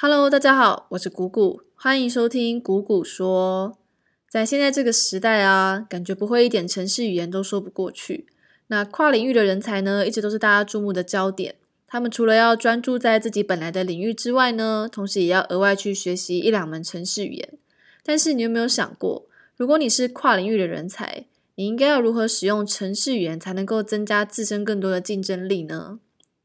Hello，大家好，我是谷谷，欢迎收听谷谷说。在现在这个时代啊，感觉不会一点城市语言都说不过去。那跨领域的人才呢，一直都是大家注目的焦点。他们除了要专注在自己本来的领域之外呢，同时也要额外去学习一两门城市语言。但是你有没有想过，如果你是跨领域的人才，你应该要如何使用城市语言才能够增加自身更多的竞争力呢？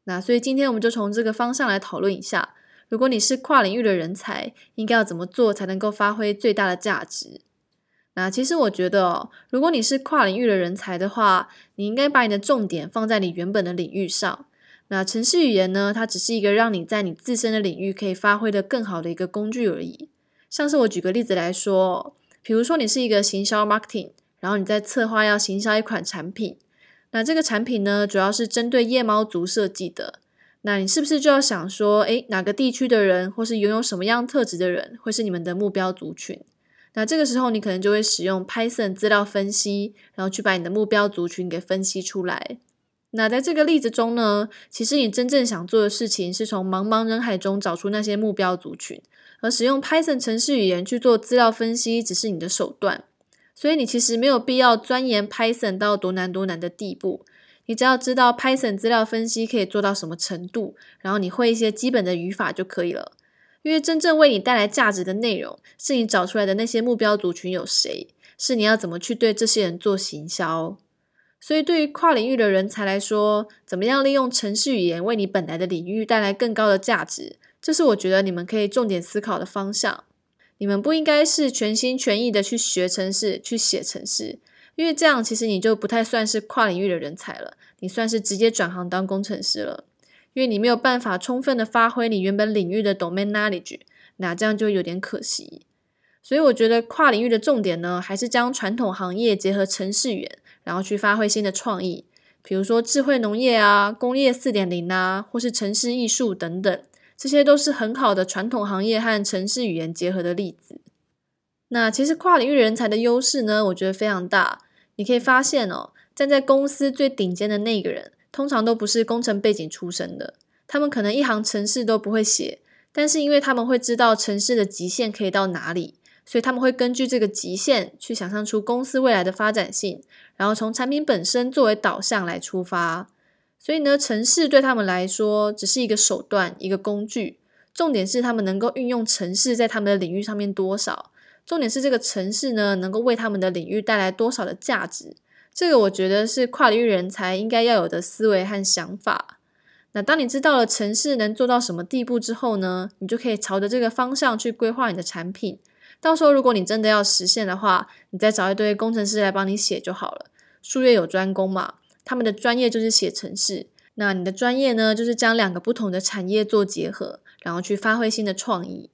那所以今天我们就从这个方向来讨论一下。如果你是跨领域的人才，应该要怎么做才能够发挥最大的价值？那其实我觉得哦，如果你是跨领域的人才的话，你应该把你的重点放在你原本的领域上。那程式语言呢，它只是一个让你在你自身的领域可以发挥的更好的一个工具而已。像是我举个例子来说，比如说你是一个行销 marketing，然后你在策划要行销一款产品，那这个产品呢，主要是针对夜猫族设计的。那你是不是就要想说，诶，哪个地区的人，或是拥有什么样特质的人，会是你们的目标族群？那这个时候，你可能就会使用 Python 资料分析，然后去把你的目标族群给分析出来。那在这个例子中呢，其实你真正想做的事情，是从茫茫人海中找出那些目标族群，而使用 Python 程式语言去做资料分析，只是你的手段。所以你其实没有必要钻研 Python 到多难多难的地步。你只要知道 Python 资料分析可以做到什么程度，然后你会一些基本的语法就可以了。因为真正为你带来价值的内容，是你找出来的那些目标族群有谁，是你要怎么去对这些人做行销。所以对于跨领域的人才来说，怎么样利用程式语言为你本来的领域带来更高的价值，这是我觉得你们可以重点思考的方向。你们不应该是全心全意的去学程式、去写程式。因为这样，其实你就不太算是跨领域的人才了，你算是直接转行当工程师了。因为你没有办法充分的发挥你原本领域的 domain knowledge，那这样就有点可惜。所以我觉得跨领域的重点呢，还是将传统行业结合城市语言，然后去发挥新的创意，比如说智慧农业啊、工业四点零啊，或是城市艺术等等，这些都是很好的传统行业和城市语言结合的例子。那其实跨领域人才的优势呢，我觉得非常大。你可以发现哦，站在公司最顶尖的那个人，通常都不是工程背景出身的。他们可能一行程式都不会写，但是因为他们会知道程式的极限可以到哪里，所以他们会根据这个极限去想象出公司未来的发展性，然后从产品本身作为导向来出发。所以呢，程式对他们来说只是一个手段、一个工具，重点是他们能够运用程式在他们的领域上面多少。重点是这个城市呢，能够为他们的领域带来多少的价值？这个我觉得是跨领域人才应该要有的思维和想法。那当你知道了城市能做到什么地步之后呢，你就可以朝着这个方向去规划你的产品。到时候如果你真的要实现的话，你再找一堆工程师来帮你写就好了。术业有专攻嘛，他们的专业就是写城市，那你的专业呢，就是将两个不同的产业做结合，然后去发挥新的创意。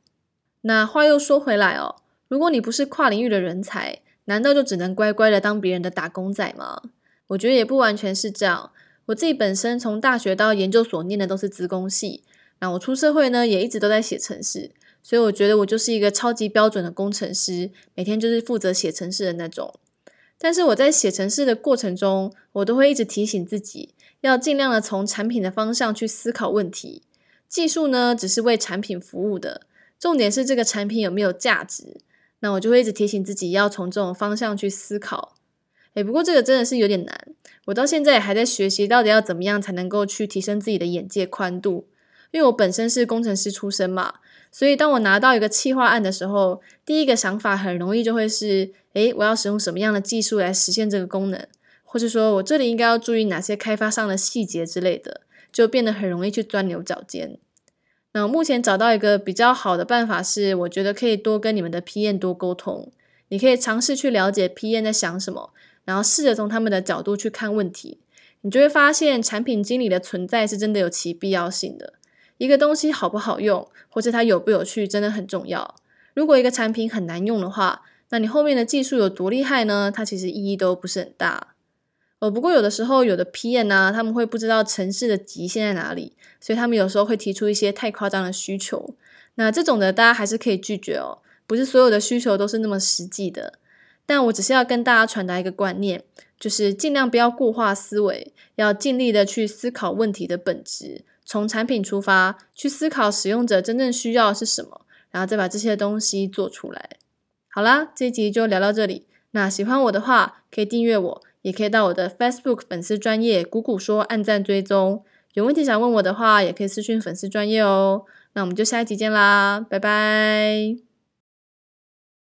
那话又说回来哦。如果你不是跨领域的人才，难道就只能乖乖的当别人的打工仔吗？我觉得也不完全是这样。我自己本身从大学到研究所念的都是资工系，那我出社会呢也一直都在写程式，所以我觉得我就是一个超级标准的工程师，每天就是负责写程式的那种。但是我在写程式的过程中，我都会一直提醒自己，要尽量的从产品的方向去思考问题。技术呢只是为产品服务的，重点是这个产品有没有价值。那我就会一直提醒自己要从这种方向去思考。诶，不过这个真的是有点难，我到现在也还在学习，到底要怎么样才能够去提升自己的眼界宽度。因为我本身是工程师出身嘛，所以当我拿到一个企划案的时候，第一个想法很容易就会是：诶，我要使用什么样的技术来实现这个功能，或者说我这里应该要注意哪些开发上的细节之类的，就变得很容易去钻牛角尖。那目前找到一个比较好的办法是，我觉得可以多跟你们的 PM 多沟通。你可以尝试去了解 PM 在想什么，然后试着从他们的角度去看问题。你就会发现，产品经理的存在是真的有其必要性的。一个东西好不好用，或者它有不有趣，真的很重要。如果一个产品很难用的话，那你后面的技术有多厉害呢？它其实意义都不是很大。哦，不过有的时候有的 PM 啊，他们会不知道城市的极限在哪里，所以他们有时候会提出一些太夸张的需求。那这种的大家还是可以拒绝哦，不是所有的需求都是那么实际的。但我只是要跟大家传达一个观念，就是尽量不要固化思维，要尽力的去思考问题的本质，从产品出发，去思考使用者真正需要是什么，然后再把这些东西做出来。好啦，这一集就聊到这里。那喜欢我的话，可以订阅我，也可以到我的 Facebook 粉丝专业谷谷说按赞追踪。有问题想问我的话，也可以私讯粉丝专业哦。那我们就下一集见啦，拜拜。